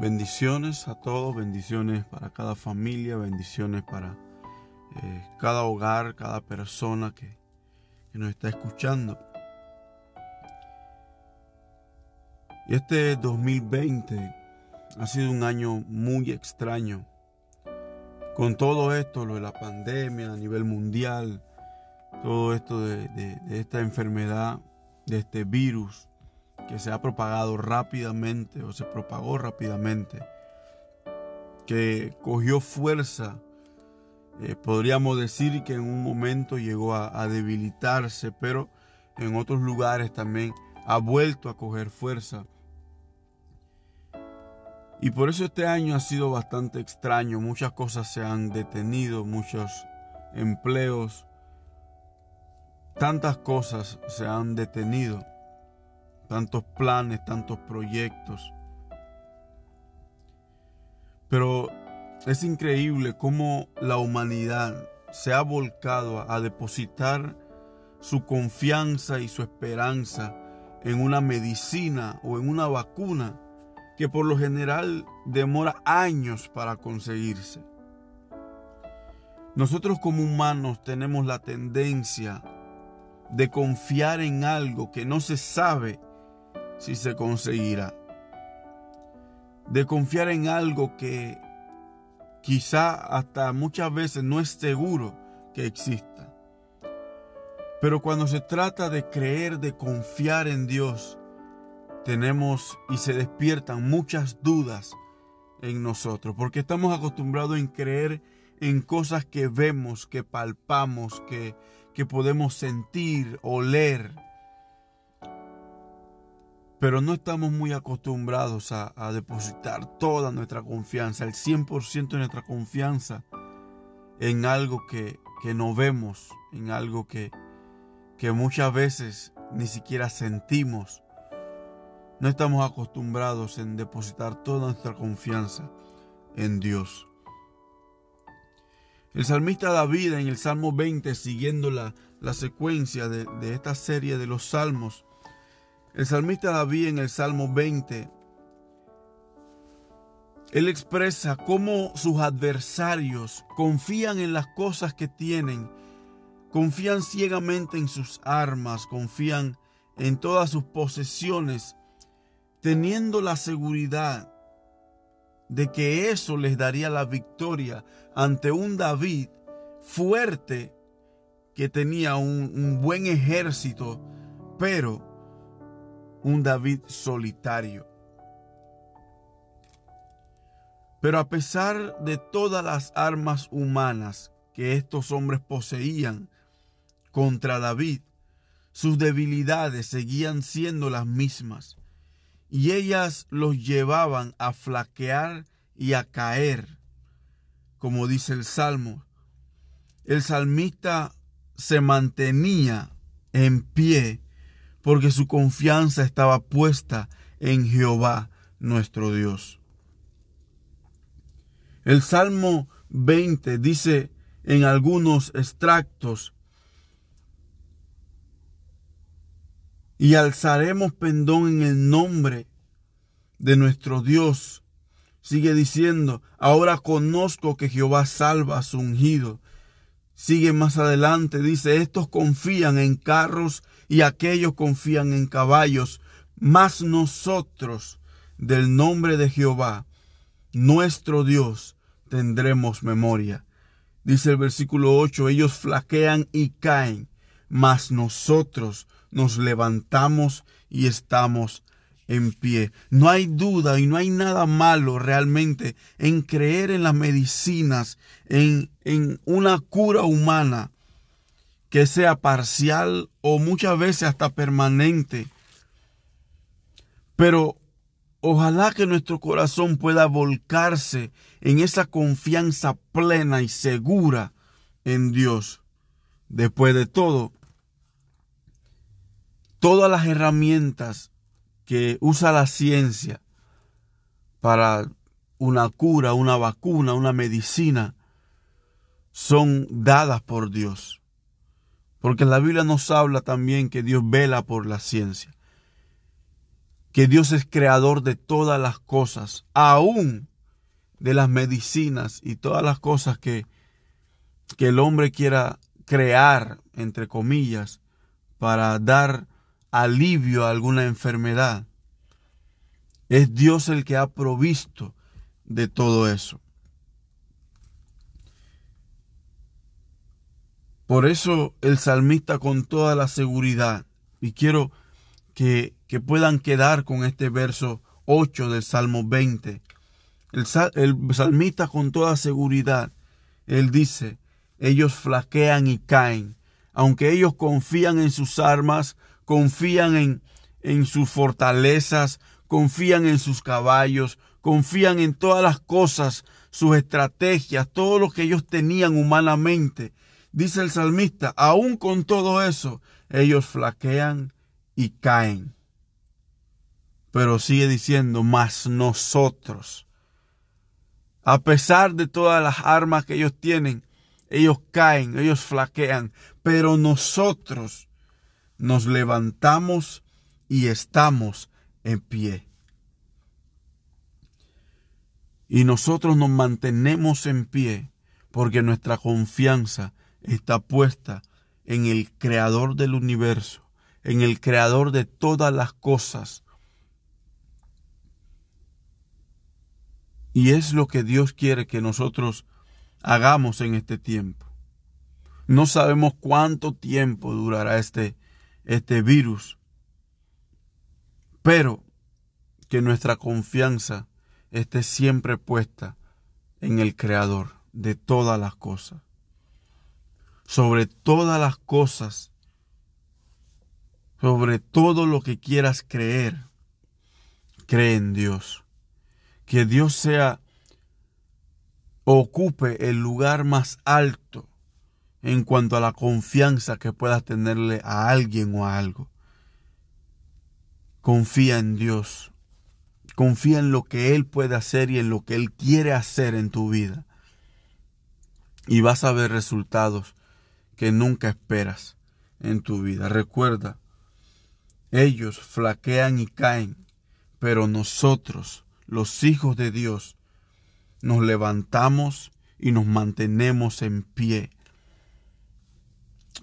Bendiciones a todos, bendiciones para cada familia, bendiciones para eh, cada hogar, cada persona que, nos está escuchando. Y este 2020 ha sido un año muy extraño. Con todo esto, lo de la pandemia a nivel mundial, todo esto de esta enfermedad, de este virus, que se ha propagado rápidamente o se propagó rápidamente, que cogió fuerza, eh, podríamos decir que en un momento llegó a, a debilitarse, pero en otros lugares también ha vuelto a coger fuerza. Y por eso este año ha sido bastante extraño, muchas cosas se han detenido, muchos empleos, tantas cosas se han detenido tantos planes, tantos proyectos. Pero es increíble cómo la humanidad se ha volcado a depositar su confianza y su esperanza en una medicina o en una vacuna que por lo general demora años para conseguirse. Nosotros como humanos tenemos la tendencia de confiar en algo que no se sabe si se conseguirá. De confiar en algo que quizá hasta muchas veces no es seguro que exista. Pero cuando se trata de creer, de confiar en Dios, tenemos y se despiertan muchas dudas en nosotros, porque estamos acostumbrados en creer en cosas que vemos, que palpamos, que, que podemos sentir, oler pero no estamos muy acostumbrados a, depositar toda nuestra confianza, el 100% de nuestra confianza en algo que, no vemos, en algo que, que muchas veces ni siquiera sentimos. No estamos acostumbrados en depositar toda nuestra confianza en Dios. El salmista David en el Salmo 20, siguiendo la, la secuencia de, de esta serie de los salmos, el salmista David en el Salmo 20, él expresa cómo sus adversarios confían en las cosas que tienen, confían ciegamente en sus armas, confían en todas sus posesiones, teniendo la seguridad de que eso les daría la victoria ante un David fuerte que tenía un, un buen ejército, pero un David solitario. Pero a pesar de todas las armas humanas que estos hombres poseían contra David, sus debilidades seguían siendo las mismas, y ellas los llevaban a flaquear y a caer, como dice el Salmo. El salmista se mantenía en pie porque su confianza estaba puesta en Jehová nuestro Dios. El Salmo 20 dice en algunos extractos, y alzaremos pendón en el nombre de nuestro Dios. Sigue diciendo, ahora conozco que Jehová salva a su ungido. Sigue más adelante, dice, estos confían en carros y aquellos confían en caballos, mas nosotros del nombre de Jehová, nuestro Dios, tendremos memoria. Dice el versículo 8, ellos flaquean y caen, mas nosotros nos levantamos y estamos en pie. No hay duda y no hay nada malo realmente en creer en las medicinas, en, en una cura humana que sea parcial o muchas veces hasta permanente. Pero ojalá que nuestro corazón pueda volcarse en esa confianza plena y segura en Dios. Después de todo, todas las herramientas que usa la ciencia para una cura, una vacuna, una medicina, son dadas por Dios. Porque la Biblia nos habla también que Dios vela por la ciencia. que Dios es creador de todas las cosas, aún de las medicinas y todas las cosas que, que el hombre quiera crear, entre comillas, para dar alivio a alguna enfermedad. Es Dios el que ha provisto de todo eso. Por eso el salmista con toda la seguridad, y quiero que, que puedan quedar con este verso 8 del Salmo 20, el, el salmista con toda seguridad, él dice, ellos flaquean y caen, aunque ellos confían en sus armas, confían en, en sus fortalezas, confían en sus caballos, confían en todas las cosas, sus estrategias, todo lo que ellos tenían humanamente, Dice el salmista, aún con todo eso, ellos flaquean y caen. Pero sigue diciendo, más nosotros, a pesar de todas las armas que ellos tienen, ellos caen, ellos flaquean, pero nosotros nos levantamos y estamos en pie. Y nosotros nos mantenemos en pie porque nuestra confianza está puesta en el creador del universo, en el creador de todas las cosas. Y es lo que Dios quiere que nosotros hagamos en este tiempo. No sabemos cuánto tiempo durará este, este virus, pero que nuestra confianza esté siempre puesta en el Creador de todas las cosas sobre todas las cosas, sobre todo lo que quieras creer, cree en Dios. Que Dios sea, ocupe el lugar más alto en cuanto a la confianza que puedas tenerle a alguien o a algo. Confía en Dios. Confía en lo que Él puede hacer y en lo que Él quiere hacer en tu vida. Y vas a ver resultados que nunca esperas en tu vida. Recuerda, ellos flaquean y caen, pero nosotros, los hijos de Dios, nos levantamos y nos mantenemos en pie.